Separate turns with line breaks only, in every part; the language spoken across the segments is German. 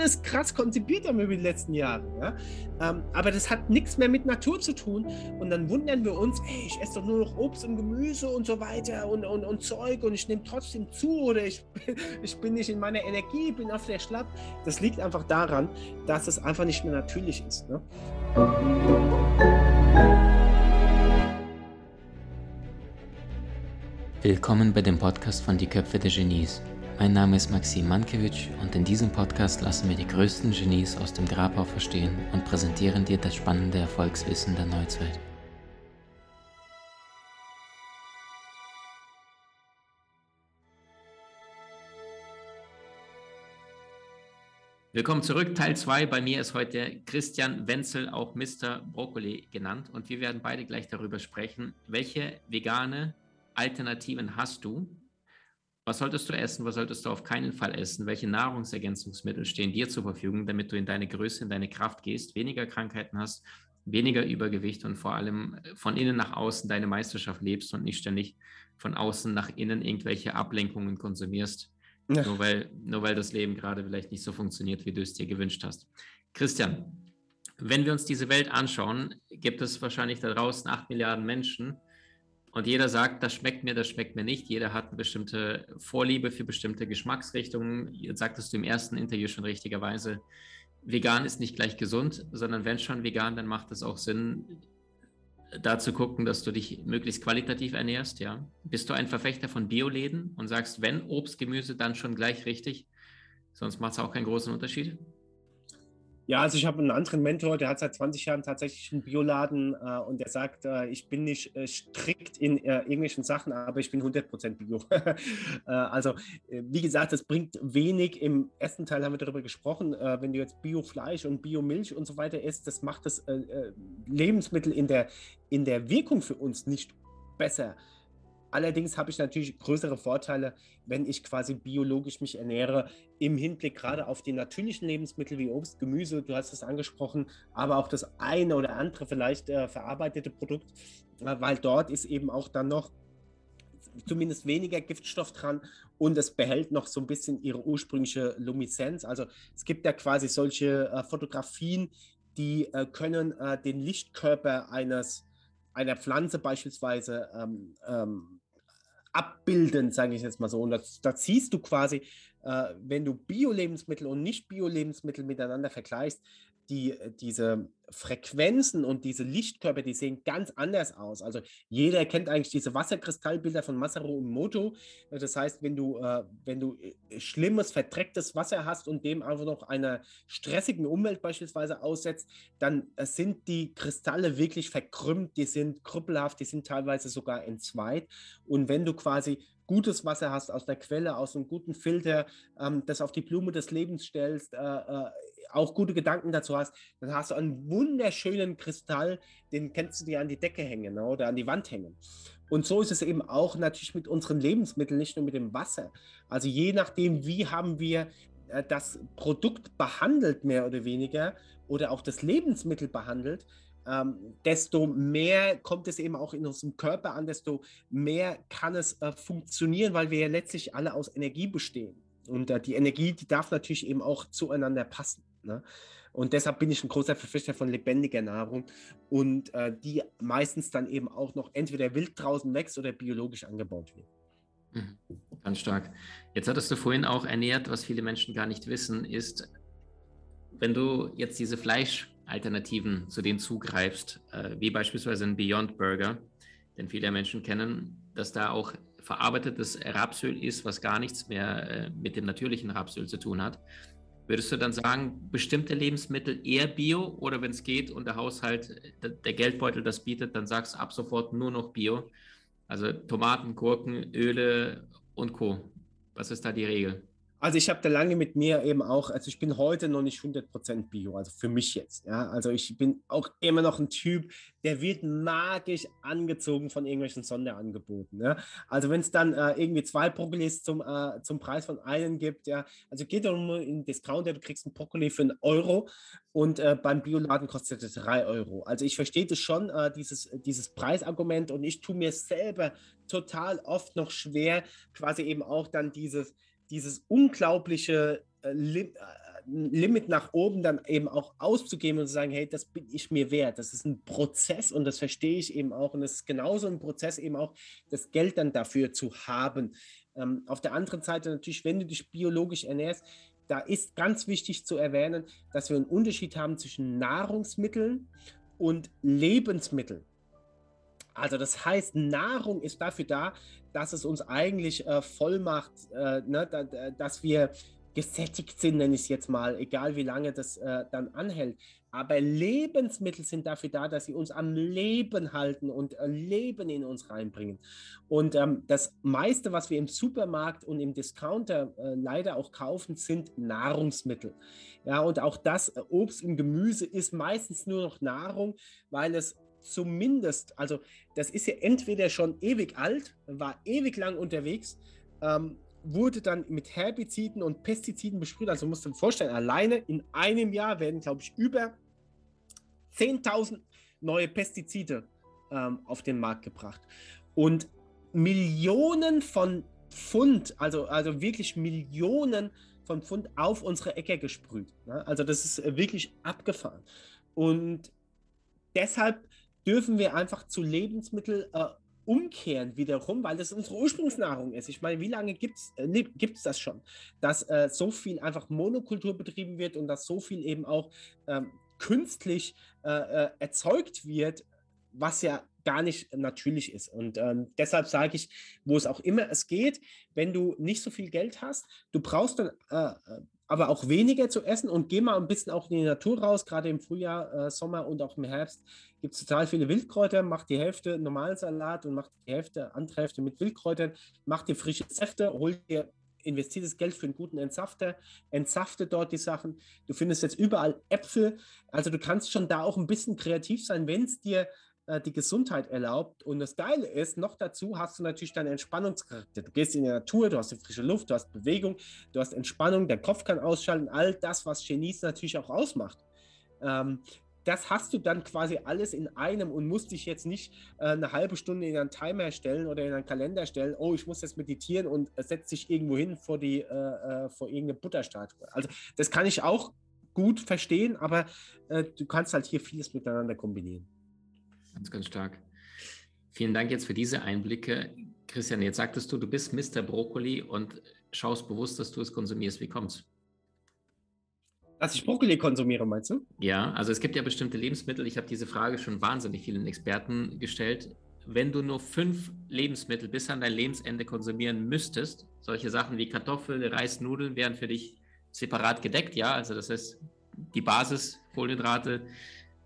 alles krass konzipiert haben über die letzten Jahre. Ja? Ähm, aber das hat nichts mehr mit Natur zu tun. Und dann wundern wir uns, ey, ich esse doch nur noch Obst und Gemüse und so weiter und, und, und Zeug und ich nehme trotzdem zu oder ich, ich bin nicht in meiner Energie, bin auf der Schlapp. Das liegt einfach daran, dass es einfach nicht mehr natürlich ist. Ne?
Willkommen bei dem Podcast von Die Köpfe der Genies. Mein Name ist Maxim Mankewitsch und in diesem Podcast lassen wir die größten Genies aus dem Grabau verstehen und präsentieren dir das spannende Erfolgswissen der Neuzeit. Willkommen zurück, Teil 2. Bei mir ist heute Christian Wenzel, auch Mr. Brokkoli genannt. Und wir werden beide gleich darüber sprechen, welche vegane Alternativen hast du was solltest du essen? Was solltest du auf keinen Fall essen? Welche Nahrungsergänzungsmittel stehen dir zur Verfügung, damit du in deine Größe, in deine Kraft gehst, weniger Krankheiten hast, weniger Übergewicht und vor allem von innen nach außen deine Meisterschaft lebst und nicht ständig von außen nach innen irgendwelche Ablenkungen konsumierst, ja. nur, weil, nur weil das Leben gerade vielleicht nicht so funktioniert, wie du es dir gewünscht hast. Christian, wenn wir uns diese Welt anschauen, gibt es wahrscheinlich da draußen acht Milliarden Menschen, und jeder sagt, das schmeckt mir, das schmeckt mir nicht. Jeder hat eine bestimmte Vorliebe für bestimmte Geschmacksrichtungen. Jetzt sagtest du im ersten Interview schon richtigerweise, vegan ist nicht gleich gesund, sondern wenn schon vegan, dann macht es auch Sinn, da zu gucken, dass du dich möglichst qualitativ ernährst. Ja? Bist du ein Verfechter von Bioläden und sagst, wenn Obst, Gemüse, dann schon gleich richtig? Sonst macht es auch keinen großen Unterschied?
Ja, also ich habe einen anderen Mentor, der hat seit 20 Jahren tatsächlich einen Bioladen äh, und der sagt, äh, ich bin nicht äh, strikt in äh, irgendwelchen Sachen, aber ich bin 100% Bio. Äh, also wie gesagt, das bringt wenig. Im ersten Teil haben wir darüber gesprochen, äh, wenn du jetzt Biofleisch und Biomilch und so weiter isst, das macht das Lebensmittel in der, in der Wirkung für uns nicht besser. Allerdings habe ich natürlich größere Vorteile, wenn ich quasi biologisch mich ernähre, im Hinblick gerade auf die natürlichen Lebensmittel wie Obst, Gemüse, du hast es angesprochen, aber auch das eine oder andere vielleicht äh, verarbeitete Produkt, äh, weil dort ist eben auch dann noch zumindest weniger Giftstoff dran und es behält noch so ein bisschen ihre ursprüngliche Lumineszenz. Also es gibt ja quasi solche äh, Fotografien, die äh, können äh, den Lichtkörper eines einer Pflanze beispielsweise ähm, ähm, abbilden, sage ich jetzt mal so. Und das siehst du quasi, äh, wenn du Bio-Lebensmittel und Nicht-Bio-Lebensmittel miteinander vergleichst, die, diese Frequenzen und diese Lichtkörper, die sehen ganz anders aus. Also jeder kennt eigentlich diese Wasserkristallbilder von Masaru Emoto. Das heißt, wenn du, äh, wenn du äh, schlimmes, verdrecktes Wasser hast und dem einfach noch einer stressigen Umwelt beispielsweise aussetzt, dann äh, sind die Kristalle wirklich verkrümmt, die sind krüppelhaft, die sind teilweise sogar entzweit. Und wenn du quasi gutes Wasser hast aus der Quelle, aus einem guten Filter, ähm, das auf die Blume des Lebens stellst, äh, äh, auch gute Gedanken dazu hast, dann hast du einen wunderschönen Kristall, den kannst du dir an die Decke hängen ne, oder an die Wand hängen. Und so ist es eben auch natürlich mit unseren Lebensmitteln, nicht nur mit dem Wasser. Also je nachdem, wie haben wir äh, das Produkt behandelt, mehr oder weniger, oder auch das Lebensmittel behandelt, ähm, desto mehr kommt es eben auch in unserem Körper an, desto mehr kann es äh, funktionieren, weil wir ja letztlich alle aus Energie bestehen. Und äh, die Energie, die darf natürlich eben auch zueinander passen. Ne? Und deshalb bin ich ein großer Verfechter von lebendiger Nahrung und äh, die meistens dann eben auch noch entweder wild draußen wächst oder biologisch angebaut wird.
Mhm. Ganz stark. Jetzt hattest du vorhin auch ernährt, was viele Menschen gar nicht wissen, ist, wenn du jetzt diese Fleischalternativen zu denen zugreifst, äh, wie beispielsweise ein Beyond Burger, denn viele Menschen kennen, dass da auch verarbeitetes Rapsöl ist, was gar nichts mehr äh, mit dem natürlichen Rapsöl zu tun hat. Würdest du dann sagen, bestimmte Lebensmittel eher Bio oder wenn es geht und der Haushalt, der Geldbeutel das bietet, dann sagst du ab sofort nur noch Bio? Also Tomaten, Gurken, Öle und Co. Was ist da die Regel?
Also ich habe da lange mit mir eben auch, also ich bin heute noch nicht 100% Bio, also für mich jetzt. Ja? Also ich bin auch immer noch ein Typ, der wird magisch angezogen von irgendwelchen Sonderangeboten. Ja? Also wenn es dann äh, irgendwie zwei Brokkolis zum, äh, zum Preis von einem gibt, ja, also geht doch nur in Discounter, du kriegst einen Brokkoli für einen Euro und äh, beim Bioladen kostet es drei Euro. Also ich verstehe das schon, äh, dieses, dieses Preisargument und ich tue mir selber total oft noch schwer, quasi eben auch dann dieses dieses unglaubliche äh, äh, ein Limit nach oben dann eben auch auszugeben und zu sagen, hey, das bin ich mir wert. Das ist ein Prozess und das verstehe ich eben auch. Und es ist genauso ein Prozess eben auch, das Geld dann dafür zu haben. Ähm, auf der anderen Seite natürlich, wenn du dich biologisch ernährst, da ist ganz wichtig zu erwähnen, dass wir einen Unterschied haben zwischen Nahrungsmitteln und Lebensmitteln. Also das heißt, Nahrung ist dafür da, dass es uns eigentlich äh, voll macht, äh, ne, da, dass wir gesättigt sind, nenne ich es jetzt mal, egal wie lange das äh, dann anhält. Aber Lebensmittel sind dafür da, dass sie uns am Leben halten und äh, Leben in uns reinbringen. Und ähm, das meiste, was wir im Supermarkt und im Discounter äh, leider auch kaufen, sind Nahrungsmittel. Ja, und auch das äh, Obst und Gemüse ist meistens nur noch Nahrung, weil es zumindest, also das ist ja entweder schon ewig alt, war ewig lang unterwegs, ähm, wurde dann mit Herbiziden und Pestiziden besprüht. Also musst du dir vorstellen, alleine in einem Jahr werden, glaube ich, über 10.000 neue Pestizide ähm, auf den Markt gebracht. Und Millionen von Pfund, also, also wirklich Millionen von Pfund auf unsere Äcker gesprüht. Ne? Also das ist wirklich abgefahren. Und deshalb dürfen wir einfach zu Lebensmitteln äh, umkehren wiederum, weil das unsere Ursprungsnahrung ist. Ich meine, wie lange gibt es äh, das schon, dass äh, so viel einfach Monokultur betrieben wird und dass so viel eben auch ähm, künstlich äh, äh, erzeugt wird, was ja gar nicht natürlich ist. Und ähm, deshalb sage ich, wo es auch immer es geht, wenn du nicht so viel Geld hast, du brauchst dann äh, aber auch weniger zu essen. Und geh mal ein bisschen auch in die Natur raus, gerade im Frühjahr, äh, Sommer und auch im Herbst. Gibt es total viele Wildkräuter, mach die Hälfte normalen Salat und mach die Hälfte, andere Hälfte mit Wildkräutern, mach dir frische Säfte, hol dir investiertes Geld für einen guten Entsafter, entsafte dort die Sachen. Du findest jetzt überall Äpfel, also du kannst schon da auch ein bisschen kreativ sein, wenn es dir äh, die Gesundheit erlaubt. Und das Geile ist, noch dazu hast du natürlich deinen Entspannungscharakter. Du gehst in die Natur, du hast die frische Luft, du hast Bewegung, du hast Entspannung, der Kopf kann ausschalten, all das, was Genies natürlich auch ausmacht. Ähm, das hast du dann quasi alles in einem und musst dich jetzt nicht äh, eine halbe Stunde in einen Timer stellen oder in einen Kalender stellen, oh, ich muss jetzt meditieren und äh, setzt dich irgendwo hin vor, äh, äh, vor irgendeine Butterstatue. Also das kann ich auch gut verstehen, aber äh, du kannst halt hier vieles miteinander kombinieren.
Ganz, ganz stark. Vielen Dank jetzt für diese Einblicke. Christian, jetzt sagtest du, du bist Mr. Brokkoli und schaust bewusst, dass du es konsumierst. Wie kommt's?
Dass ich Brokkoli konsumiere, meinst du?
Ja, also es gibt ja bestimmte Lebensmittel. Ich habe diese Frage schon wahnsinnig vielen Experten gestellt. Wenn du nur fünf Lebensmittel bis an dein Lebensende konsumieren müsstest, solche Sachen wie Kartoffeln, Reis, Nudeln wären für dich separat gedeckt, ja. Also das ist die Basis, Kohlenhydrate,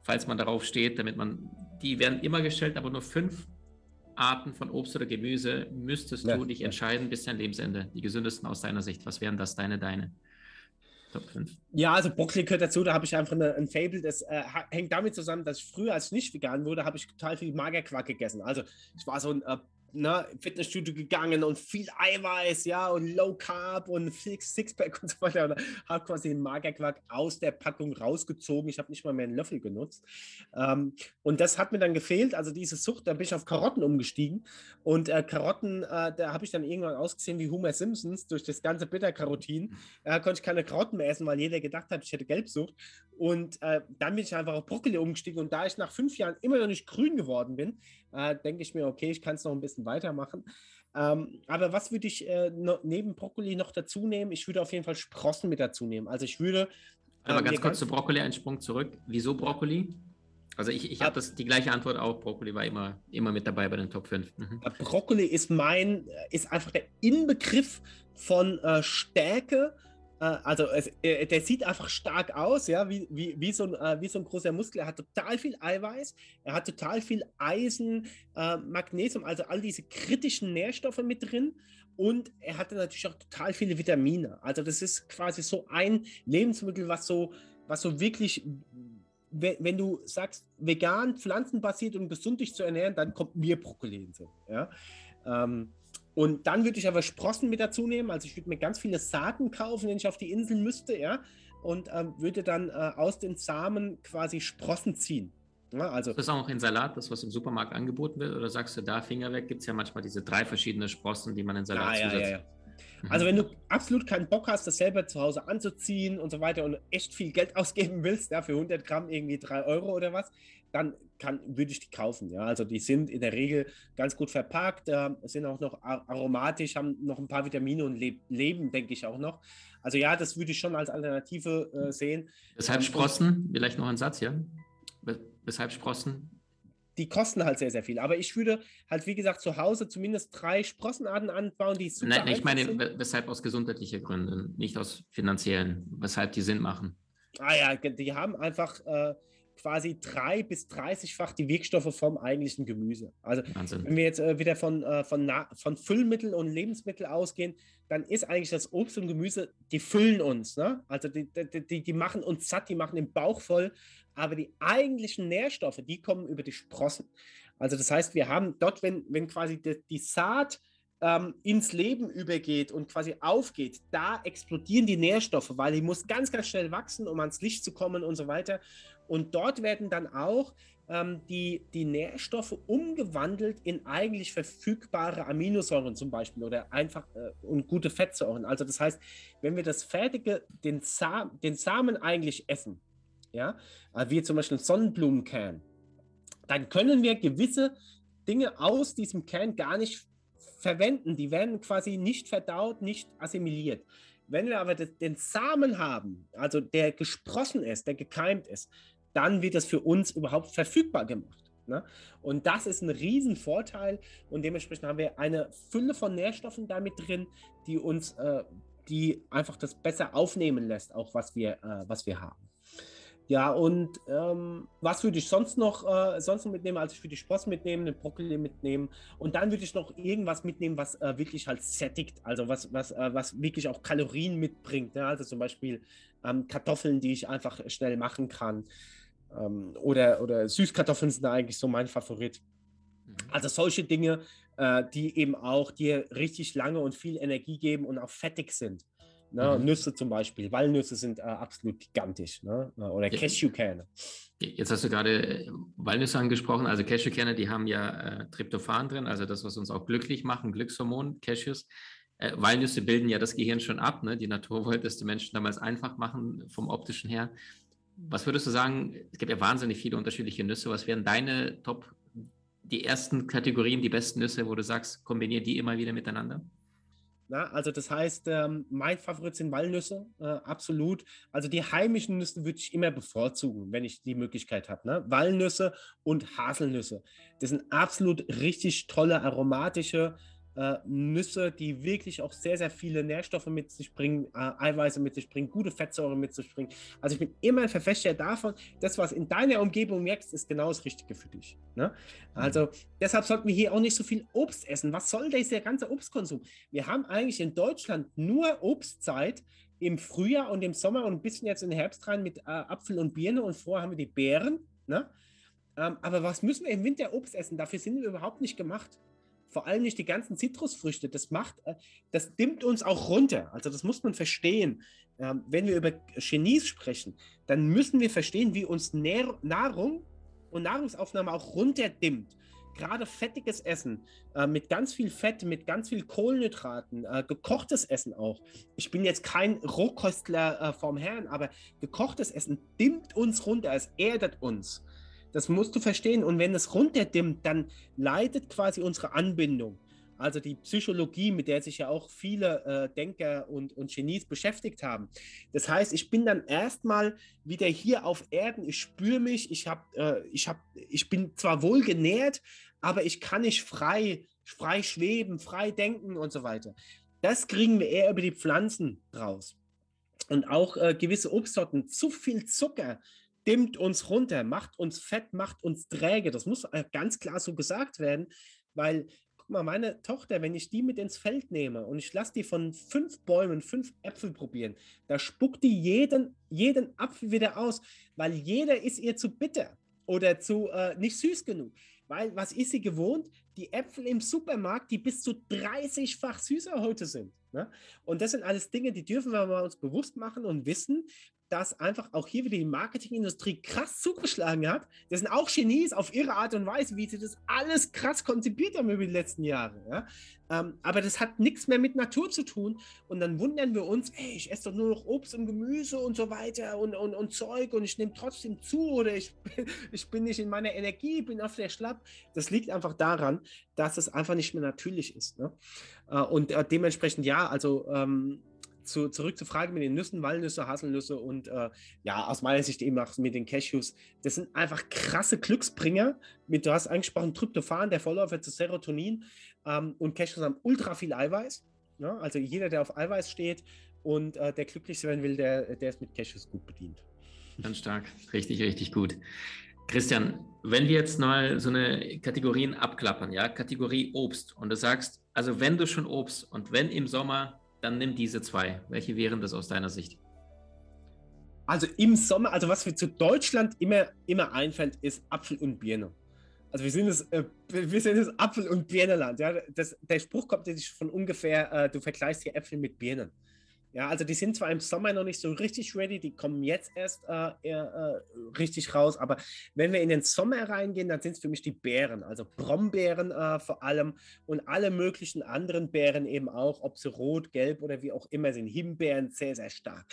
falls man darauf steht, damit man, die werden immer gestellt, aber nur fünf Arten von Obst oder Gemüse müsstest ja. du dich entscheiden bis dein Lebensende. Die gesündesten aus deiner Sicht. Was wären das, deine, deine?
Top 5. Ja, also Brokkoli gehört dazu, da habe ich einfach eine, ein Fable, das äh, hängt damit zusammen, dass ich früher, als ich nicht vegan wurde, habe ich total viel Magerquark gegessen. Also ich war so ein äh, ne, Fitnessstudio gegangen und viel Eiweiß, ja, und Low Carb und Sixpack und so weiter. Und habe quasi den Magerquark aus der Packung rausgezogen. Ich habe nicht mal mehr einen Löffel genutzt. Ähm, und das hat mir dann gefehlt. Also diese Sucht, da bin ich auf Karotten umgestiegen. Und äh, Karotten, äh, da habe ich dann irgendwann ausgesehen wie Homer Simpsons durch das ganze Bitterkarotin. Äh, konnte ich keine Karotten mehr essen, weil jeder gedacht hat, ich hätte Gelbsucht. Und äh, dann bin ich einfach auf Brokkoli umgestiegen. Und da ich nach fünf Jahren immer noch nicht grün geworden bin, äh, denke ich mir, okay, ich kann es noch ein bisschen weitermachen. Ähm, aber was würde ich äh, no, neben Brokkoli noch dazu nehmen? Ich würde auf jeden Fall Sprossen mit dazu nehmen. Also ich würde.
Aber ähm, ganz kurz zu Brokkoli, einen Sprung zurück. Wieso Brokkoli? Also ich, ich habe die gleiche Antwort auch. Brokkoli war immer, immer mit dabei bei den Top 5. Mhm.
Brokkoli ist mein, ist einfach der Inbegriff von äh, Stärke äh, also es, äh, der sieht einfach stark aus, ja, wie, wie, wie, so ein, äh, wie so ein großer Muskel. Er hat total viel Eiweiß, er hat total viel Eisen, äh, Magnesium, also all diese kritischen Nährstoffe mit drin. Und er hatte natürlich auch total viele Vitamine. Also das ist quasi so ein Lebensmittel, was so, was so wirklich, wenn, wenn du sagst, vegan, pflanzenbasiert und gesund dich zu ernähren, dann kommt mir Brokkoli hin. Ja? Ähm, und dann würde ich aber Sprossen mit dazu nehmen. Also ich würde mir ganz viele Saaten kaufen, wenn ich auf die Insel müsste, ja. Und ähm, würde dann äh, aus den Samen quasi Sprossen ziehen.
Ja, also ist das auch in Salat, das, was im Supermarkt angeboten wird? Oder sagst du da Finger weg? Gibt es ja manchmal diese drei verschiedene Sprossen, die man in Salat
ja,
zusetzt.
Ja, ja, Also wenn du absolut keinen Bock hast, das selber zu Hause anzuziehen und so weiter und echt viel Geld ausgeben willst, ja, für 100 Gramm irgendwie 3 Euro oder was, dann kann, würde ich die kaufen. Ja, also die sind in der Regel ganz gut verpackt, äh, sind auch noch aromatisch, haben noch ein paar Vitamine und leb leben, denke ich auch noch. Also ja, das würde ich schon als Alternative äh, sehen.
Weshalb Sprossen? Vielleicht noch ein Satz, ja? Weshalb Sprossen?
die kosten halt sehr, sehr viel. Aber ich würde halt, wie gesagt, zu Hause zumindest drei Sprossenarten anbauen, die
super Nein, ich meine, sind. weshalb aus gesundheitlichen Gründen, nicht aus finanziellen, weshalb die Sinn machen.
Ah ja, die haben einfach äh, quasi drei bis 30-fach die Wirkstoffe vom eigentlichen Gemüse. Also Wahnsinn. wenn wir jetzt äh, wieder von, äh, von, von Füllmittel und Lebensmittel ausgehen, dann ist eigentlich das Obst und Gemüse, die füllen uns. Ne? Also die, die, die machen uns satt, die machen den Bauch voll, aber die eigentlichen Nährstoffe, die kommen über die Sprossen. Also das heißt, wir haben dort, wenn, wenn quasi die, die Saat ähm, ins Leben übergeht und quasi aufgeht, da explodieren die Nährstoffe, weil die muss ganz, ganz schnell wachsen, um ans Licht zu kommen und so weiter. Und dort werden dann auch ähm, die, die Nährstoffe umgewandelt in eigentlich verfügbare Aminosäuren zum Beispiel oder einfach äh, und gute Fettsäuren. Also das heißt, wenn wir das fertige, den, Sa den Samen eigentlich essen, ja, äh, wie zum Beispiel Sonnenblumenkern, dann können wir gewisse Dinge aus diesem Kern gar nicht verwenden. Die werden quasi nicht verdaut, nicht assimiliert. Wenn wir aber den Samen haben, also der gesprossen ist, der gekeimt ist, dann wird das für uns überhaupt verfügbar gemacht. Ne? Und das ist ein Riesenvorteil und dementsprechend haben wir eine Fülle von Nährstoffen damit drin, die uns, äh, die einfach das besser aufnehmen lässt, auch was wir, äh, was wir haben. Ja, und ähm, was würde ich sonst noch, äh, sonst noch mitnehmen? Also ich würde die Sprossen mitnehmen, den Brokkoli mitnehmen und dann würde ich noch irgendwas mitnehmen, was äh, wirklich halt sättigt, also was, was, äh, was wirklich auch Kalorien mitbringt. Ne? Also zum Beispiel ähm, Kartoffeln, die ich einfach schnell machen kann. Ähm, oder, oder Süßkartoffeln sind eigentlich so mein Favorit. Mhm. Also solche Dinge, äh, die eben auch dir richtig lange und viel Energie geben und auch fettig sind. Ne? Mhm. Nüsse zum Beispiel, Walnüsse sind äh, absolut gigantisch. Ne? Äh, oder ja. Cashewkerne.
Jetzt hast du gerade äh, Walnüsse angesprochen. Also Cashewkerne, die haben ja äh, Tryptophan drin, also das, was uns auch glücklich macht, Glückshormon, Cashews. Äh, Walnüsse bilden ja das Gehirn schon ab. Ne? Die Natur wollte es den Menschen damals einfach machen, vom optischen her. Was würdest du sagen? Es gibt ja wahnsinnig viele unterschiedliche Nüsse. Was wären deine Top, die ersten Kategorien, die besten Nüsse, wo du sagst, kombiniere die immer wieder miteinander?
Na, also das heißt, ähm, mein Favorit sind Walnüsse, äh, absolut. Also die heimischen Nüsse würde ich immer bevorzugen, wenn ich die Möglichkeit habe. Ne? Walnüsse und Haselnüsse. Das sind absolut richtig tolle aromatische äh, Nüsse, die wirklich auch sehr, sehr viele Nährstoffe mit sich bringen, äh, Eiweiße mit sich bringen, gute Fettsäuren mit sich bringen. Also ich bin immer ein Verfechter davon, das, was in deiner Umgebung wächst, ist genau das Richtige für dich. Ne? Also mhm. deshalb sollten wir hier auch nicht so viel Obst essen. Was soll dieser ganze Obstkonsum? Wir haben eigentlich in Deutschland nur Obstzeit im Frühjahr und im Sommer und ein bisschen jetzt in den Herbst rein mit äh, Apfel und Birne und vorher haben wir die Beeren. Ne? Ähm, aber was müssen wir im Winter Obst essen? Dafür sind wir überhaupt nicht gemacht vor allem nicht die ganzen Zitrusfrüchte. Das macht, äh, das dimmt uns auch runter. Also das muss man verstehen. Ähm, wenn wir über Genies sprechen, dann müssen wir verstehen, wie uns Nahrung und Nahrungsaufnahme auch runterdimmt. Gerade fettiges Essen äh, mit ganz viel Fett, mit ganz viel Kohlenhydraten, äh, gekochtes Essen auch. Ich bin jetzt kein Rohkostler vom Herrn, aber gekochtes Essen dimmt uns runter, es erdet uns. Das musst du verstehen. Und wenn es runterdimmt, dann leidet quasi unsere Anbindung. Also die Psychologie, mit der sich ja auch viele äh, Denker und, und Genies beschäftigt haben. Das heißt, ich bin dann erstmal wieder hier auf Erden, ich spüre mich, ich, hab, äh, ich, hab, ich bin zwar wohl genährt, aber ich kann nicht frei, frei schweben, frei denken und so weiter. Das kriegen wir eher über die Pflanzen raus. Und auch äh, gewisse Obstsorten, zu viel Zucker, dimmt uns runter, macht uns fett, macht uns träge. Das muss äh, ganz klar so gesagt werden, weil, guck mal, meine Tochter, wenn ich die mit ins Feld nehme und ich lasse die von fünf Bäumen fünf Äpfel probieren, da spuckt die jeden, jeden Apfel wieder aus, weil jeder ist ihr zu bitter oder zu äh, nicht süß genug. Weil, was ist sie gewohnt? Die Äpfel im Supermarkt, die bis zu 30-fach süßer heute sind. Ne? Und das sind alles Dinge, die dürfen wir mal uns bewusst machen und wissen, dass einfach auch hier wieder die Marketingindustrie krass zugeschlagen hat. Das sind auch Genies auf ihre Art und Weise, wie sie das alles krass konzipiert haben über die letzten Jahre. Ja? Ähm, aber das hat nichts mehr mit Natur zu tun. Und dann wundern wir uns, ey, ich esse doch nur noch Obst und Gemüse und so weiter und, und, und Zeug und ich nehme trotzdem zu oder ich, ich bin nicht in meiner Energie, bin auf der Schlapp. Das liegt einfach daran, dass es einfach nicht mehr natürlich ist. Ne? Äh, und äh, dementsprechend ja, also ähm, zu, zurück zur Frage mit den Nüssen, Walnüsse, Haselnüsse und äh, ja, aus meiner Sicht eben auch mit den Cashews. Das sind einfach krasse Glücksbringer. Mit, du hast angesprochen, Tryptophan, der Vorläufer zu Serotonin. Ähm, und Cashews haben ultra viel Eiweiß. Ja? Also jeder, der auf Eiweiß steht und äh, der glücklich sein will, der, der ist mit Cashews gut bedient.
Ganz stark, richtig, richtig gut. Christian, wenn wir jetzt mal so eine Kategorien abklappern, ja, Kategorie Obst und du sagst, also wenn du schon Obst und wenn im Sommer dann nimm diese zwei. Welche wären das aus deiner Sicht?
Also im Sommer, also was mir zu Deutschland immer, immer einfällt, ist Apfel und Birne. Also wir sind das, äh, wir sind das Apfel- und Birnenland. Ja? Das, der Spruch kommt jetzt von ungefähr, äh, du vergleichst hier Äpfel mit Birnen. Ja, also die sind zwar im Sommer noch nicht so richtig ready, die kommen jetzt erst äh, eher, äh, richtig raus, aber wenn wir in den Sommer reingehen, dann sind es für mich die Beeren, also Brombeeren äh, vor allem und alle möglichen anderen Beeren eben auch, ob sie rot, gelb oder wie auch immer sind, Himbeeren sehr, sehr stark.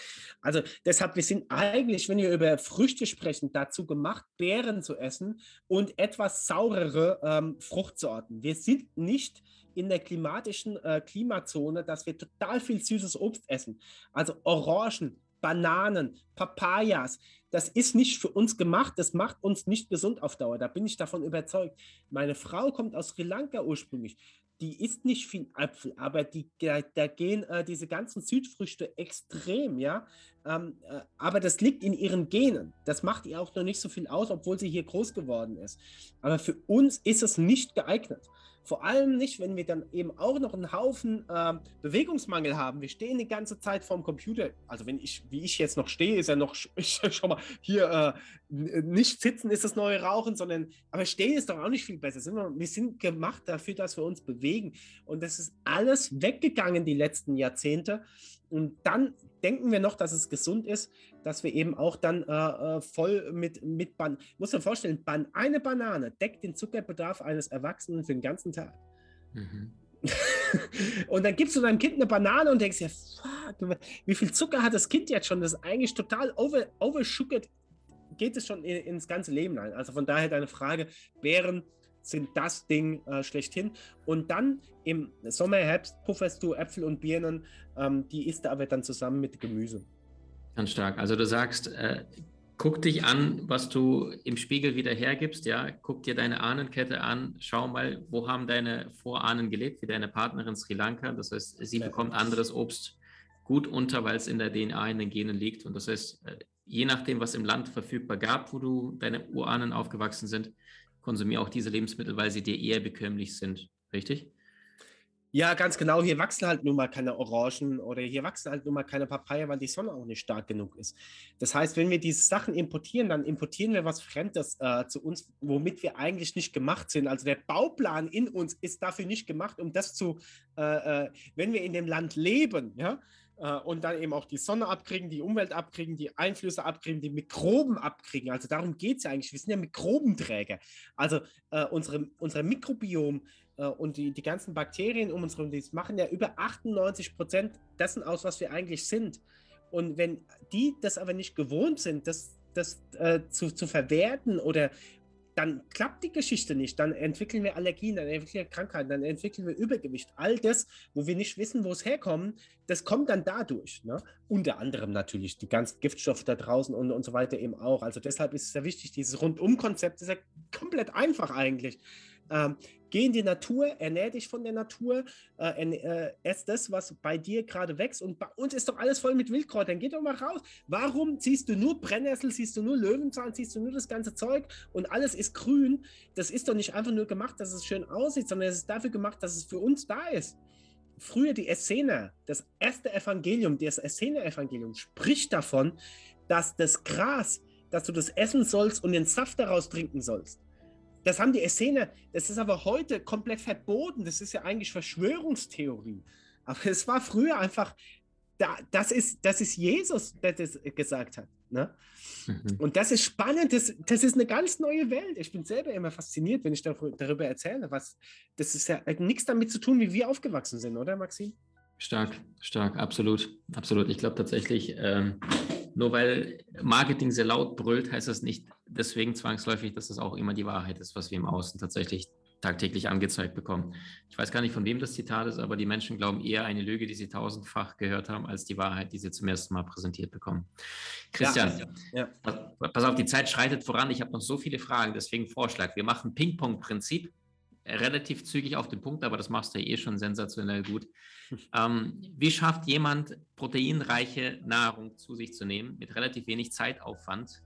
Also deshalb, wir sind eigentlich, wenn wir über Früchte sprechen, dazu gemacht, Beeren zu essen und etwas saurere ähm, Fruchtsorten. Wir sind nicht in der klimatischen äh, Klimazone, dass wir total viel süßes Obst essen. Also Orangen, Bananen, Papayas. Das ist nicht für uns gemacht. Das macht uns nicht gesund auf Dauer. Da bin ich davon überzeugt. Meine Frau kommt aus Sri Lanka ursprünglich. Die isst nicht viel Apfel, aber die, da, gehen äh, diese ganzen Südfrüchte extrem, ja. Ähm, äh, aber das liegt in ihren Genen. Das macht ihr auch noch nicht so viel aus, obwohl sie hier groß geworden ist. Aber für uns ist es nicht geeignet. Vor allem nicht, wenn wir dann eben auch noch einen Haufen äh, Bewegungsmangel haben. Wir stehen die ganze Zeit vorm Computer. Also wenn ich, wie ich jetzt noch stehe, ist ja noch, ich, schau mal, hier äh, nicht sitzen ist das neue Rauchen, sondern, aber stehen ist doch auch nicht viel besser. Wir sind gemacht dafür, dass wir uns bewegen. Und das ist alles weggegangen die letzten Jahrzehnte. Und dann denken wir noch, dass es gesund ist, dass wir eben auch dann äh, äh voll mit, mit Ban muss man vorstellen, Ban eine Banane deckt den Zuckerbedarf eines Erwachsenen für den ganzen Tag. Mhm. und dann gibst du deinem Kind eine Banane und denkst ja, fuck, wie viel Zucker hat das Kind jetzt schon? Das ist eigentlich total over, oversugared, geht es schon in, ins ganze Leben ein. Also von daher deine Frage, Bären sind das Ding äh, schlechthin. Und dann im Sommer, Herbst pufferst du Äpfel und Birnen, ähm, die isst du aber dann zusammen mit Gemüse.
Ganz stark. Also du sagst, äh, guck dich an, was du im Spiegel wieder hergibst, ja, guck dir deine Ahnenkette an, schau mal, wo haben deine Vorahnen gelebt, wie deine Partnerin Sri Lanka. Das heißt, sie bekommt anderes Obst gut unter, weil es in der DNA, in den Genen liegt. Und das heißt, äh, je nachdem, was im Land verfügbar gab, wo du deine Urahnen aufgewachsen sind, konsumiere auch diese Lebensmittel, weil sie dir eher bekömmlich sind. Richtig?
Ja, ganz genau. Hier wachsen halt nun mal keine Orangen oder hier wachsen halt nun mal keine Papaya, weil die Sonne auch nicht stark genug ist. Das heißt, wenn wir diese Sachen importieren, dann importieren wir was Fremdes äh, zu uns, womit wir eigentlich nicht gemacht sind. Also der Bauplan in uns ist dafür nicht gemacht, um das zu, äh, äh, wenn wir in dem Land leben, ja, äh, und dann eben auch die Sonne abkriegen, die Umwelt abkriegen, die Einflüsse abkriegen, die Mikroben abkriegen. Also darum geht es ja eigentlich. Wir sind ja Mikrobenträger. Also äh, unsere, unser Mikrobiom und die, die ganzen Bakterien um uns herum, die machen ja über 98 Prozent dessen aus, was wir eigentlich sind. Und wenn die das aber nicht gewohnt sind, das, das äh, zu, zu verwerten oder dann klappt die Geschichte nicht. Dann entwickeln wir Allergien, dann entwickeln wir Krankheiten, dann entwickeln wir Übergewicht. All das, wo wir nicht wissen, wo es herkommt, das kommt dann dadurch. Ne? Unter anderem natürlich die ganzen Giftstoffe da draußen und, und so weiter eben auch. Also deshalb ist es sehr wichtig, dieses Rundum-Konzept ist ja komplett einfach eigentlich. Ähm, geh in die Natur, ernähr dich von der Natur, äh, äh, ess das, was bei dir gerade wächst. Und bei uns ist doch alles voll mit Wildkräutern. Geh doch mal raus. Warum siehst du nur Brennnessel, siehst du nur Löwenzahn, siehst du nur das ganze Zeug und alles ist grün? Das ist doch nicht einfach nur gemacht, dass es schön aussieht, sondern es ist dafür gemacht, dass es für uns da ist. Früher die Essener, das erste Evangelium, das Essener-Evangelium spricht davon, dass das Gras, dass du das essen sollst und den Saft daraus trinken sollst. Das haben die Essener, das ist aber heute komplett verboten. Das ist ja eigentlich Verschwörungstheorie. Aber es war früher einfach da, das, ist, das ist Jesus, der das gesagt hat. Ne? Mhm. Und das ist spannend, das, das ist eine ganz neue Welt. Ich bin selber immer fasziniert, wenn ich darüber erzähle. Was, das ist ja nichts damit zu tun, wie wir aufgewachsen sind, oder Maxim?
Stark, stark, absolut, absolut. Ich glaube tatsächlich, ähm, nur weil Marketing sehr laut brüllt, heißt das nicht deswegen zwangsläufig, dass das auch immer die Wahrheit ist, was wir im Außen tatsächlich tagtäglich angezeigt bekommen. Ich weiß gar nicht, von wem das Zitat ist, aber die Menschen glauben eher eine Lüge, die sie tausendfach gehört haben, als die Wahrheit, die sie zum ersten Mal präsentiert bekommen. Christian, ja, ja. pass auf, die Zeit schreitet voran. Ich habe noch so viele Fragen, deswegen Vorschlag. Wir machen Ping-Pong-Prinzip relativ zügig auf den Punkt, aber das machst du ja eh schon sensationell gut. Ähm, wie schafft jemand, proteinreiche Nahrung zu sich zu nehmen mit relativ wenig Zeitaufwand,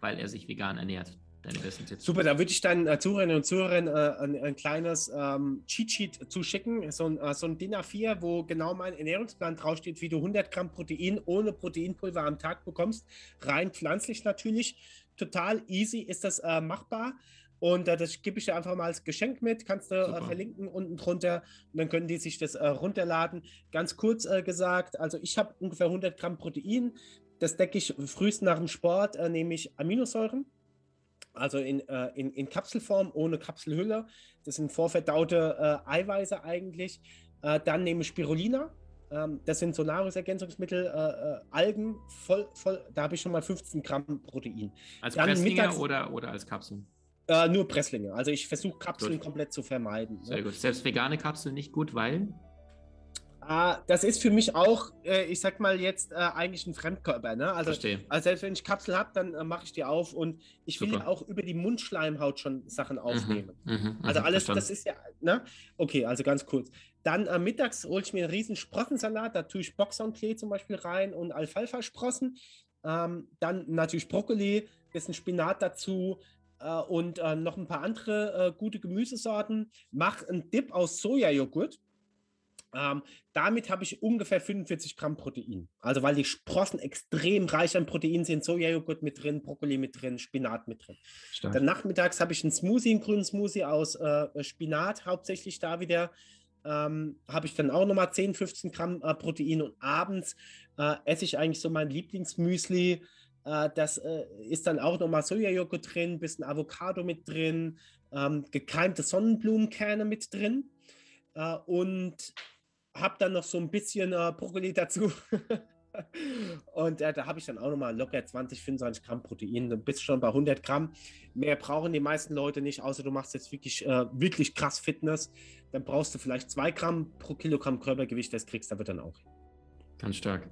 weil er sich vegan ernährt?
Deine besten Tipps. Super, da würde ich deinen äh, Zuhörerinnen und Zuhörern äh, ein, ein, kleines ähm, Cheat Sheet zuschicken, so ein, äh, so ein DIN A4, wo genau mein Ernährungsplan draufsteht, wie du 100 Gramm Protein ohne Proteinpulver am Tag bekommst, rein pflanzlich natürlich. Total easy ist das äh, machbar. Und äh, das gebe ich dir einfach mal als Geschenk mit, kannst du äh, verlinken unten drunter und dann können die sich das äh, runterladen. Ganz kurz äh, gesagt, also ich habe ungefähr 100 Gramm Protein, das decke ich frühest nach dem Sport, äh, nehme ich Aminosäuren, also in, äh, in, in Kapselform, ohne Kapselhülle. Das sind vorverdaute Eiweiße eigentlich. dann nehme ich Spirulina, ähm, das sind so Nahrungsergänzungsmittel, Algen, voll, voll, da habe ich schon mal 15 Gramm Protein.
Als Presslinge oder, oder als Kapseln?
Äh, nur Presslinge. Also ich versuche Kapseln gut. komplett zu vermeiden.
Ne? Sehr gut. Selbst vegane Kapseln nicht gut, weil?
Ah, das ist für mich auch, äh, ich sag mal jetzt, äh, eigentlich ein Fremdkörper. Ne? Also,
Verstehe.
also selbst wenn ich Kapsel habe, dann äh, mache ich die auf und ich will auch über die Mundschleimhaut schon Sachen mhm, aufnehmen. Mhm, mh, also alles, verstanden. das ist ja, ne? Okay, also ganz kurz. Dann äh, mittags hole ich mir einen riesen Sprossensalat, da tue ich Boxhornklee zum Beispiel rein und Alfalfa-Sprossen. Ähm, dann natürlich Brokkoli, bisschen Spinat dazu, und äh, noch ein paar andere äh, gute Gemüsesorten. Mach einen Dip aus Sojajoghurt. Ähm, damit habe ich ungefähr 45 Gramm Protein. Also weil die Sprossen extrem reich an Protein sind. Sojajoghurt mit drin, Brokkoli mit drin, Spinat mit drin. Stark. Dann nachmittags habe ich einen Smoothie, einen grünen Smoothie aus äh, Spinat, hauptsächlich da wieder. Ähm, habe ich dann auch nochmal 10, 15 Gramm äh, Protein und abends äh, esse ich eigentlich so mein Lieblingsmüsli äh, das äh, ist dann auch nochmal Sojajoghurt drin, bisschen Avocado mit drin, ähm, gekeimte Sonnenblumenkerne mit drin äh, und habe dann noch so ein bisschen äh, Brokkoli dazu. und äh, da habe ich dann auch nochmal locker 20, 25 Gramm Protein. Du bist schon bei 100 Gramm. Mehr brauchen die meisten Leute nicht, außer du machst jetzt wirklich, äh, wirklich krass Fitness. Dann brauchst du vielleicht 2 Gramm pro Kilogramm Körpergewicht, das kriegst du dann auch.
Ganz stark.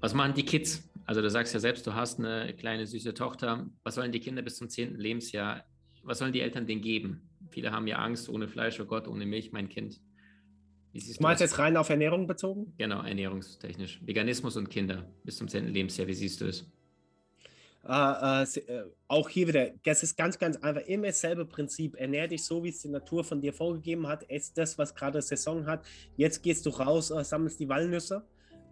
Was machen die Kids? Also du sagst ja selbst, du hast eine kleine süße Tochter. Was sollen die Kinder bis zum 10. Lebensjahr, was sollen die Eltern denen geben? Viele haben ja Angst, ohne Fleisch, oh Gott, ohne Milch, mein Kind.
Du meinst jetzt rein auf Ernährung bezogen?
Genau, ernährungstechnisch. Veganismus und Kinder bis zum 10. Lebensjahr, wie siehst du es?
Äh, äh, auch hier wieder, das ist ganz, ganz einfach immer dasselbe Prinzip. Ernähr dich so, wie es die Natur von dir vorgegeben hat. Ess das, was gerade Saison hat. Jetzt gehst du raus, äh, sammelst die Walnüsse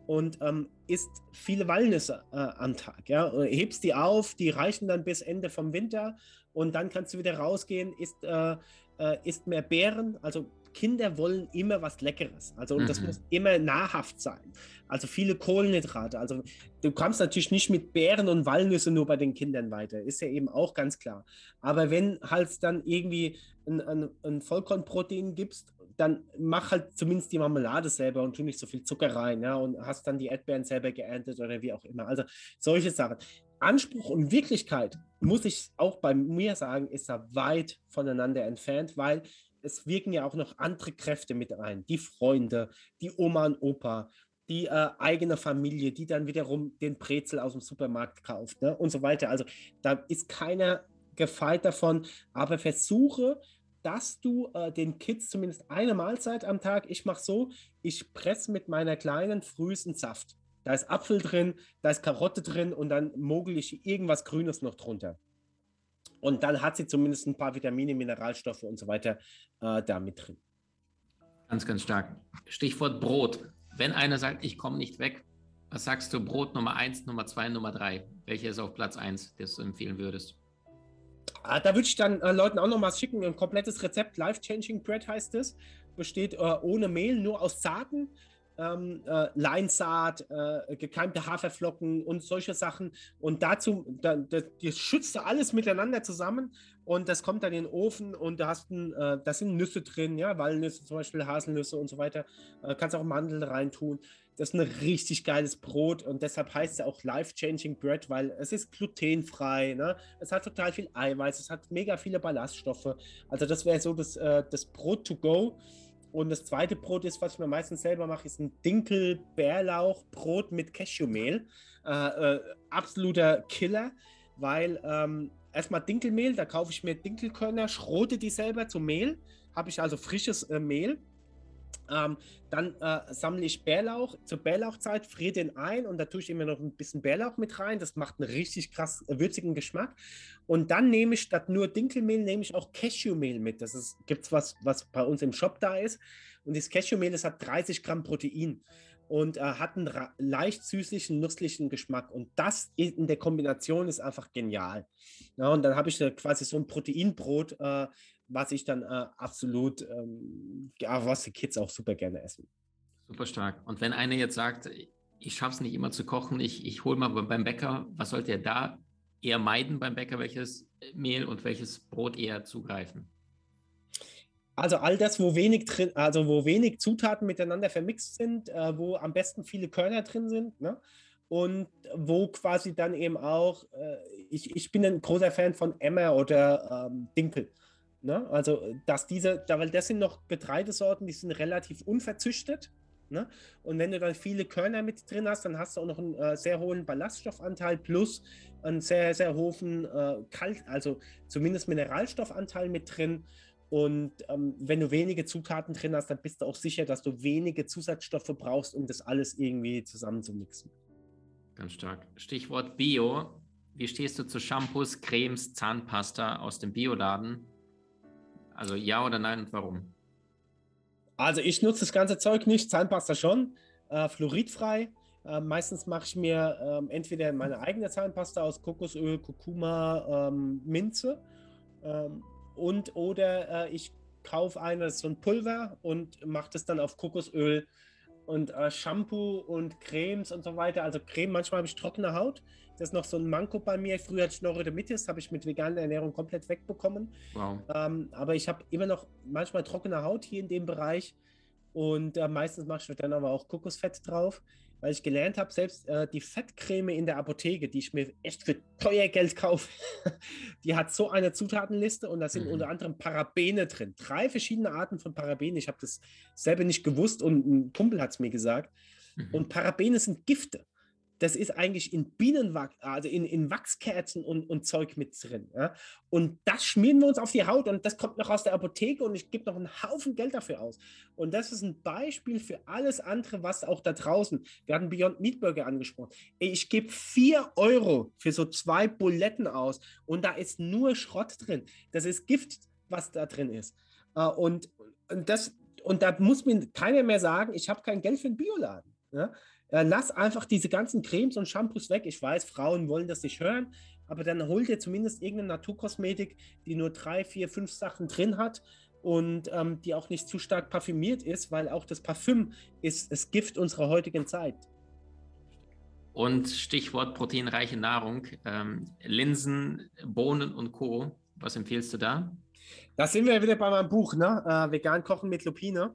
und ähm, isst viele Walnüsse äh, am Tag. Ja? hebst die auf, die reichen dann bis Ende vom Winter und dann kannst du wieder rausgehen, isst, äh, äh, isst mehr Beeren. Also Kinder wollen immer was Leckeres. Also mhm. das muss immer nahrhaft sein. Also viele Kohlenhydrate. Also du kommst natürlich nicht mit Beeren und Walnüsse nur bei den Kindern weiter. Ist ja eben auch ganz klar. Aber wenn halt dann irgendwie ein, ein, ein Vollkornprotein gibst dann mach halt zumindest die Marmelade selber und tu nicht so viel Zucker rein, ja, und hast dann die Erdbeeren selber geerntet oder wie auch immer. Also solche Sachen. Anspruch und Wirklichkeit, muss ich auch bei mir sagen, ist da weit voneinander entfernt, weil es wirken ja auch noch andere Kräfte mit ein. Die Freunde, die Oma und Opa, die äh, eigene Familie, die dann wiederum den Brezel aus dem Supermarkt kauft ne? und so weiter. Also da ist keiner gefeit davon, aber versuche dass du äh, den Kids zumindest eine Mahlzeit am Tag, ich mache so, ich presse mit meiner kleinen frühesten Saft. Da ist Apfel drin, da ist Karotte drin und dann mogel ich irgendwas Grünes noch drunter. Und dann hat sie zumindest ein paar Vitamine, Mineralstoffe und so weiter äh, da mit drin.
Ganz, ganz stark. Stichwort Brot. Wenn einer sagt, ich komme nicht weg, was sagst du Brot Nummer 1, Nummer 2, Nummer 3? Welche ist auf Platz 1, das du empfehlen würdest?
Ah, da würde ich dann äh, Leuten auch noch mal schicken. Ein komplettes Rezept, Life Changing Bread heißt es. Besteht äh, ohne Mehl, nur aus zarten ähm, äh, Leinsaat, äh, gekeimte Haferflocken und solche Sachen. Und dazu, da, da, das schützt du alles miteinander zusammen und das kommt dann in den Ofen und da hast ein, äh, da sind Nüsse drin, ja, Walnüsse zum Beispiel, Haselnüsse und so weiter. Äh, kannst auch Mandeln reintun. Das ist ein richtig geiles Brot und deshalb heißt es auch Life-Changing Bread, weil es ist glutenfrei, ne? es hat total viel Eiweiß, es hat mega viele Ballaststoffe. Also das wäre so das, äh, das Brot to go. Und das zweite Brot ist, was ich mir meistens selber mache, ist ein Dinkel-Bärlauch-Brot mit Cashewmehl. Äh, äh, absoluter Killer, weil ähm, erstmal Dinkelmehl, da kaufe ich mir Dinkelkörner, schrote die selber zu Mehl, habe ich also frisches äh, Mehl ähm, dann äh, sammle ich Bärlauch zur Bärlauchzeit, friere den ein und da tue ich immer noch ein bisschen Bärlauch mit rein. Das macht einen richtig krass äh, würzigen Geschmack. Und dann nehme ich statt nur Dinkelmehl, nehme ich auch Cashewmehl mit. Das gibt es was, was bei uns im Shop da ist. Und das Cashewmehl, das hat 30 Gramm Protein und äh, hat einen leicht süßlichen, nusslichen Geschmack. Und das in der Kombination ist einfach genial. Ja, und dann habe ich quasi so ein Proteinbrot, äh, was ich dann äh, absolut, ähm, ja, was die Kids auch super gerne essen.
Super stark. Und wenn einer jetzt sagt, ich schaffe es nicht immer zu kochen, ich, ich hole mal beim Bäcker, was sollte er da eher meiden beim Bäcker, welches Mehl und welches Brot eher zugreifen?
Also all das, wo wenig drin, also wo wenig Zutaten miteinander vermixt sind, äh, wo am besten viele Körner drin sind, ne? Und wo quasi dann eben auch, äh, ich, ich bin ein großer Fan von Emmer oder ähm, Dinkel. Ne? Also, dass diese, weil das sind noch Getreidesorten, die sind relativ unverzüchtet. Ne? Und wenn du dann viele Körner mit drin hast, dann hast du auch noch einen äh, sehr hohen Ballaststoffanteil plus einen sehr, sehr hohen äh, Kalt, also zumindest Mineralstoffanteil mit drin. Und ähm, wenn du wenige Zutaten drin hast, dann bist du auch sicher, dass du wenige Zusatzstoffe brauchst, um das alles irgendwie zusammenzumixen.
Ganz stark. Stichwort Bio. Wie stehst du zu Shampoos, Cremes, Zahnpasta aus dem Bioladen? Also ja oder nein und warum?
Also ich nutze das ganze Zeug nicht, Zahnpasta schon, äh, fluoridfrei. Äh, meistens mache ich mir ähm, entweder meine eigene Zahnpasta aus Kokosöl, Kurkuma, ähm, Minze ähm, und oder äh, ich kaufe eine, so ein Pulver und mache das dann auf Kokosöl und äh, Shampoo und Cremes und so weiter. Also Creme, manchmal habe ich trockene Haut. Das ist noch so ein Manko bei mir. Früher hatte ich Neurodermitis, habe ich mit veganer Ernährung komplett wegbekommen. Wow. Ähm, aber ich habe immer noch manchmal trockene Haut hier in dem Bereich. Und äh, meistens mache ich dann aber auch Kokosfett drauf weil ich gelernt habe, selbst äh, die Fettcreme in der Apotheke, die ich mir echt für teuer Geld kaufe, die hat so eine Zutatenliste und da sind mhm. unter anderem Parabene drin. Drei verschiedene Arten von Parabene. Ich habe das selber nicht gewusst und ein Kumpel hat es mir gesagt. Mhm. Und Parabene sind Gifte das ist eigentlich in Bienenwachs, also in, in Wachskerzen und, und Zeug mit drin. Ja? Und das schmieren wir uns auf die Haut und das kommt noch aus der Apotheke und ich gebe noch einen Haufen Geld dafür aus. Und das ist ein Beispiel für alles andere, was auch da draußen. Wir hatten Beyond Meat Burger angesprochen. Ich gebe 4 Euro für so zwei Buletten aus und da ist nur Schrott drin. Das ist Gift, was da drin ist. Äh, und, und, das, und da muss mir keiner mehr sagen, ich habe kein Geld für einen Bioladen. Ja? Äh, lass einfach diese ganzen Cremes und Shampoos weg. Ich weiß, Frauen wollen das nicht hören, aber dann hol dir zumindest irgendeine Naturkosmetik, die nur drei, vier, fünf Sachen drin hat und ähm, die auch nicht zu stark parfümiert ist, weil auch das Parfüm ist das Gift unserer heutigen Zeit.
Und Stichwort proteinreiche Nahrung, ähm, Linsen, Bohnen und Co. Was empfiehlst du da?
Da sind wir wieder bei meinem Buch, ne? Äh, Vegan kochen mit Lupine.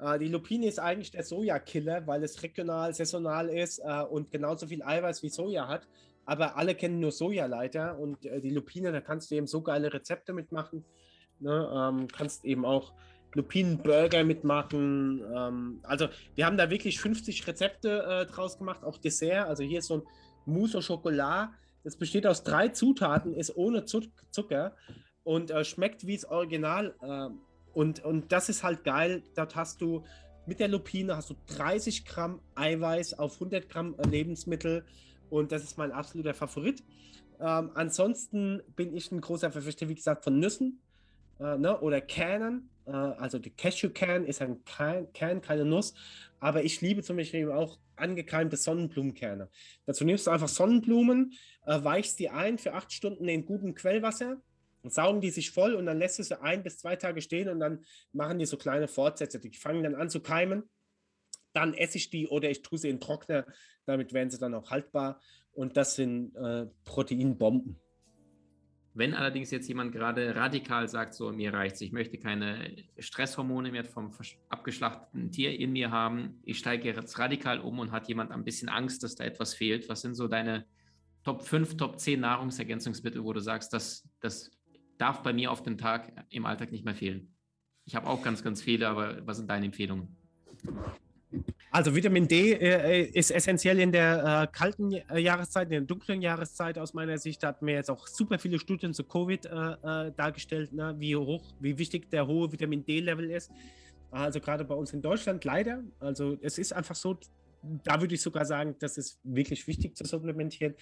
Äh, die Lupine ist eigentlich der Sojakiller, weil es regional, saisonal ist äh, und genauso viel Eiweiß wie Soja hat. Aber alle kennen nur Sojaleiter und äh, die Lupine, da kannst du eben so geile Rezepte mitmachen. Ne? Ähm, kannst eben auch Lupinenburger mitmachen. Ähm, also wir haben da wirklich 50 Rezepte draus gemacht, auch Dessert. Also hier ist so ein Mousse au Chocolat. Das besteht aus drei Zutaten, ist ohne Zucker und schmeckt wie das Original. Und, und das ist halt geil. Dort hast du mit der Lupine hast du 30 Gramm Eiweiß auf 100 Gramm äh, Lebensmittel. Und das ist mein absoluter Favorit. Ähm, ansonsten bin ich ein großer Verfechter, wie gesagt, von Nüssen äh, ne? oder Kernen. Äh, also die Cashew-Kern ist ein Kern, Kern, keine Nuss. Aber ich liebe zum Beispiel auch angekeimte Sonnenblumenkerne. Dazu nimmst du einfach Sonnenblumen, äh, weichst die ein für acht Stunden in gutem Quellwasser saugen die sich voll und dann lässt du sie ein bis zwei Tage stehen und dann machen die so kleine Fortsätze. Die fangen dann an zu keimen. dann esse ich die oder ich tue sie in Trockner. Damit werden sie dann auch haltbar. Und das sind äh, Proteinbomben.
Wenn allerdings jetzt jemand gerade radikal sagt, so mir reicht's, ich möchte keine Stresshormone mehr vom abgeschlachteten Tier in mir haben, ich steige jetzt radikal um und hat jemand ein bisschen Angst, dass da etwas fehlt, was sind so deine Top 5, Top 10 Nahrungsergänzungsmittel, wo du sagst, das, das darf bei mir auf den Tag im Alltag nicht mehr fehlen? Ich habe auch ganz, ganz viele, aber was sind deine Empfehlungen?
Also Vitamin D äh, ist essentiell in der äh, kalten äh, Jahreszeit, in der dunklen Jahreszeit aus meiner Sicht. Da hatten wir jetzt auch super viele Studien zu Covid äh, äh, dargestellt, ne? wie hoch, wie wichtig der hohe Vitamin D-Level ist. Also gerade bei uns in Deutschland leider. Also es ist einfach so, da würde ich sogar sagen, das ist wirklich wichtig zu supplementieren.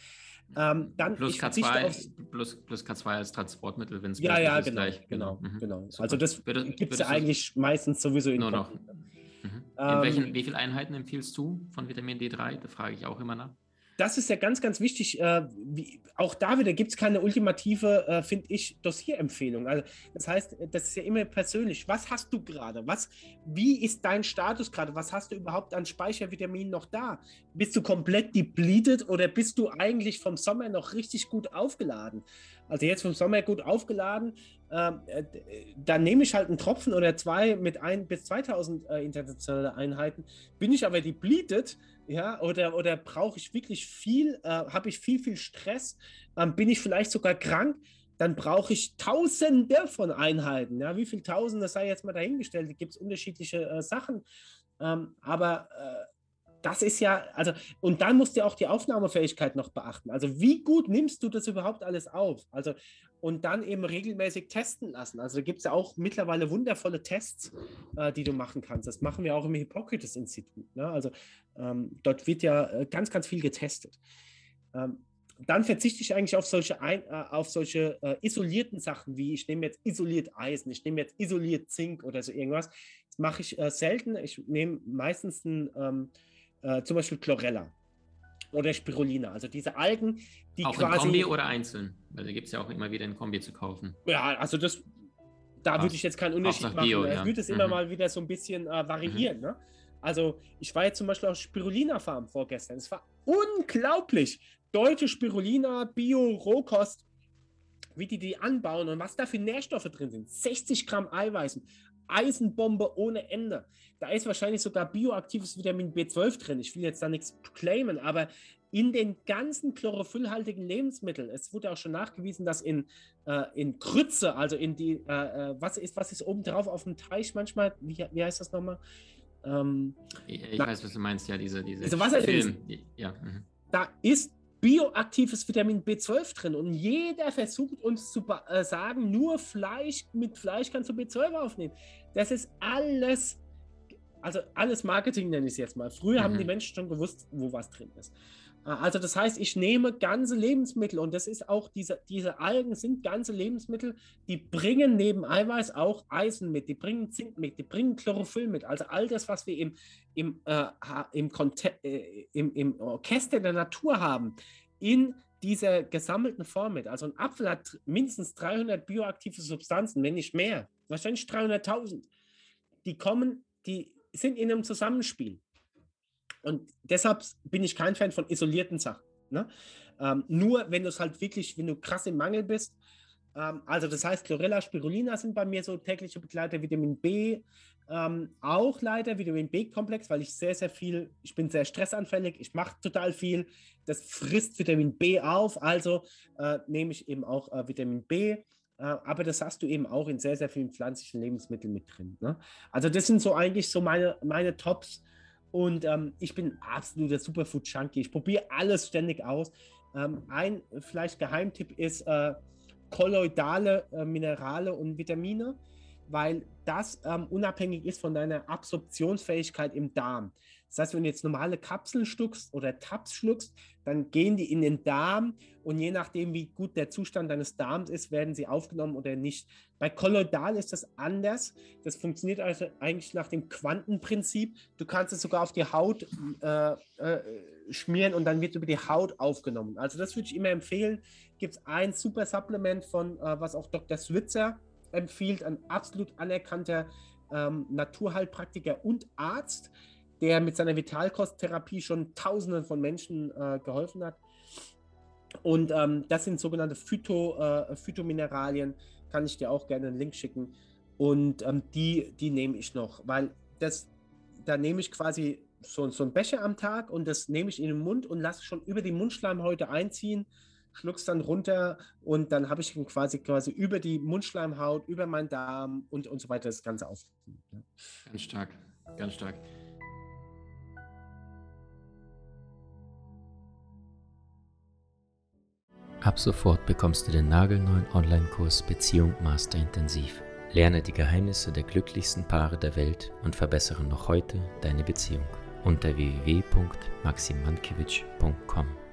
Ähm, dann
plus, K2, plus, plus K2 als Transportmittel, wenn es
Ja, ja, genau, gleich. genau, genau. Mhm. genau. Also das gibt es ja eigentlich meistens sowieso
in nur noch. Mhm. In welchen, ähm, wie viele Einheiten empfiehlst du von Vitamin D3? Da frage ich auch immer nach
das ist ja ganz, ganz wichtig. Äh, wie, auch da wieder gibt es keine ultimative, äh, finde ich, Dossierempfehlung. Also das heißt, das ist ja immer persönlich. Was hast du gerade? Wie ist dein Status gerade? Was hast du überhaupt an Speichervitaminen noch da? Bist du komplett depleted oder bist du eigentlich vom Sommer noch richtig gut aufgeladen? Also jetzt vom Sommer gut aufgeladen, äh, dann nehme ich halt einen Tropfen oder zwei mit ein bis 2000 äh, internationale Einheiten. Bin ich aber depleted, ja, oder, oder brauche ich wirklich viel, äh, habe ich viel, viel Stress, ähm, bin ich vielleicht sogar krank, dann brauche ich Tausende von Einheiten. Ja, wie viel Tausende, sei jetzt mal dahingestellt, da gibt es unterschiedliche äh, Sachen. Ähm, aber äh, das ist ja, also, und dann musst du auch die Aufnahmefähigkeit noch beachten. Also, wie gut nimmst du das überhaupt alles auf? Also, und dann eben regelmäßig testen lassen. Also, da gibt es ja auch mittlerweile wundervolle Tests, äh, die du machen kannst. Das machen wir auch im Hippokrates-Institut. Ne? Also, ähm, dort wird ja äh, ganz, ganz viel getestet. Ähm, dann verzichte ich eigentlich auf solche, ein, äh, auf solche äh, isolierten Sachen wie ich nehme jetzt isoliert Eisen, ich nehme jetzt isoliert Zink oder so irgendwas. Das mache ich äh, selten. Ich nehme meistens ein ähm, äh, zum Beispiel Chlorella oder Spirulina, also diese Algen, die
auch
quasi.
in Kombi oder einzeln? Weil da gibt es ja auch immer wieder in Kombi zu kaufen.
Ja, also das, da würde ich jetzt keinen Unterschied machen. Bio, ja. würde es immer mhm. mal wieder so ein bisschen äh, variieren. Mhm. Ne? Also ich war jetzt zum Beispiel auf Spirulina Farm vorgestern. Es war unglaublich. Deutsche Spirulina, Bio, Rohkost, wie die die anbauen und was da für Nährstoffe drin sind. 60 Gramm Eiweißen, Eisenbombe ohne Ende. Da ist wahrscheinlich sogar bioaktives Vitamin B12 drin. Ich will jetzt da nichts claimen, aber in den ganzen chlorophyllhaltigen Lebensmitteln, es wurde auch schon nachgewiesen, dass in, äh, in Krütze, also in die, äh, äh was ist, was ist oben drauf auf dem Teich manchmal, wie, wie heißt das nochmal?
Ähm, ich, ich na, weiß, was du meinst, ja, diese, diese
also Film. Ja, mhm. Da ist bioaktives Vitamin B12 drin und jeder versucht uns zu äh, sagen, nur Fleisch, mit Fleisch kannst du B12 aufnehmen. Das ist alles, also alles Marketing nenne ich es jetzt mal. Früher mhm. haben die Menschen schon gewusst, wo was drin ist. Äh, also das heißt, ich nehme ganze Lebensmittel und das ist auch diese, diese Algen sind ganze Lebensmittel, die bringen neben Eiweiß auch Eisen mit, die bringen Zink mit, die bringen Chlorophyll mit. Also all das, was wir im, im, äh, im, äh, im, im Orchester der Natur haben, in dieser gesammelten Form mit. Also ein Apfel hat mindestens 300 bioaktive Substanzen, wenn nicht mehr. Wahrscheinlich 300.000. Die kommen, die sind in einem Zusammenspiel. Und deshalb bin ich kein Fan von isolierten Sachen. Ne? Ähm, nur wenn du es halt wirklich, wenn du krass im Mangel bist. Ähm, also das heißt, Chlorella, Spirulina sind bei mir so tägliche Begleiter, Vitamin B ähm, auch leider, Vitamin B-Komplex, weil ich sehr, sehr viel, ich bin sehr stressanfällig, ich mache total viel, das frisst Vitamin B auf, also äh, nehme ich eben auch äh, Vitamin B. Äh, aber das hast du eben auch in sehr, sehr vielen pflanzlichen Lebensmitteln mit drin. Ne? Also das sind so eigentlich so meine, meine Tops, und ähm, ich bin absoluter Superfood-Junkie. Ich probiere alles ständig aus. Ähm, ein vielleicht Geheimtipp ist äh, kolloidale äh, Minerale und Vitamine, weil das ähm, unabhängig ist von deiner Absorptionsfähigkeit im Darm. Das heißt, wenn du jetzt normale Kapseln schluckst oder Tabs schluckst, dann gehen die in den Darm und je nachdem, wie gut der Zustand deines Darms ist, werden sie aufgenommen oder nicht. Bei Kolloidal ist das anders. Das funktioniert also eigentlich nach dem Quantenprinzip. Du kannst es sogar auf die Haut äh, äh, schmieren und dann wird über die Haut aufgenommen. Also das würde ich immer empfehlen. Gibt es ein super Supplement von, äh, was auch Dr. Switzer empfiehlt, ein absolut anerkannter ähm, Naturheilpraktiker und Arzt der mit seiner Vitalkosttherapie schon Tausenden von Menschen äh, geholfen hat. Und ähm, das sind sogenannte Phyto, äh, Phytomineralien. Kann ich dir auch gerne einen Link schicken. Und ähm, die, die nehme ich noch, weil das, da nehme ich quasi so, so einen Becher am Tag und das nehme ich in den Mund und lasse schon über die Mundschleimhäute einziehen, schluck's dann runter und dann habe ich quasi quasi über die Mundschleimhaut, über meinen Darm und, und so weiter das Ganze auf.
Ganz stark, ganz stark.
Ab sofort bekommst du den nagelneuen Online-Kurs Beziehung Master Intensiv. Lerne die Geheimnisse der glücklichsten Paare der Welt und verbessere noch heute deine Beziehung unter www.maximankiewicz.com.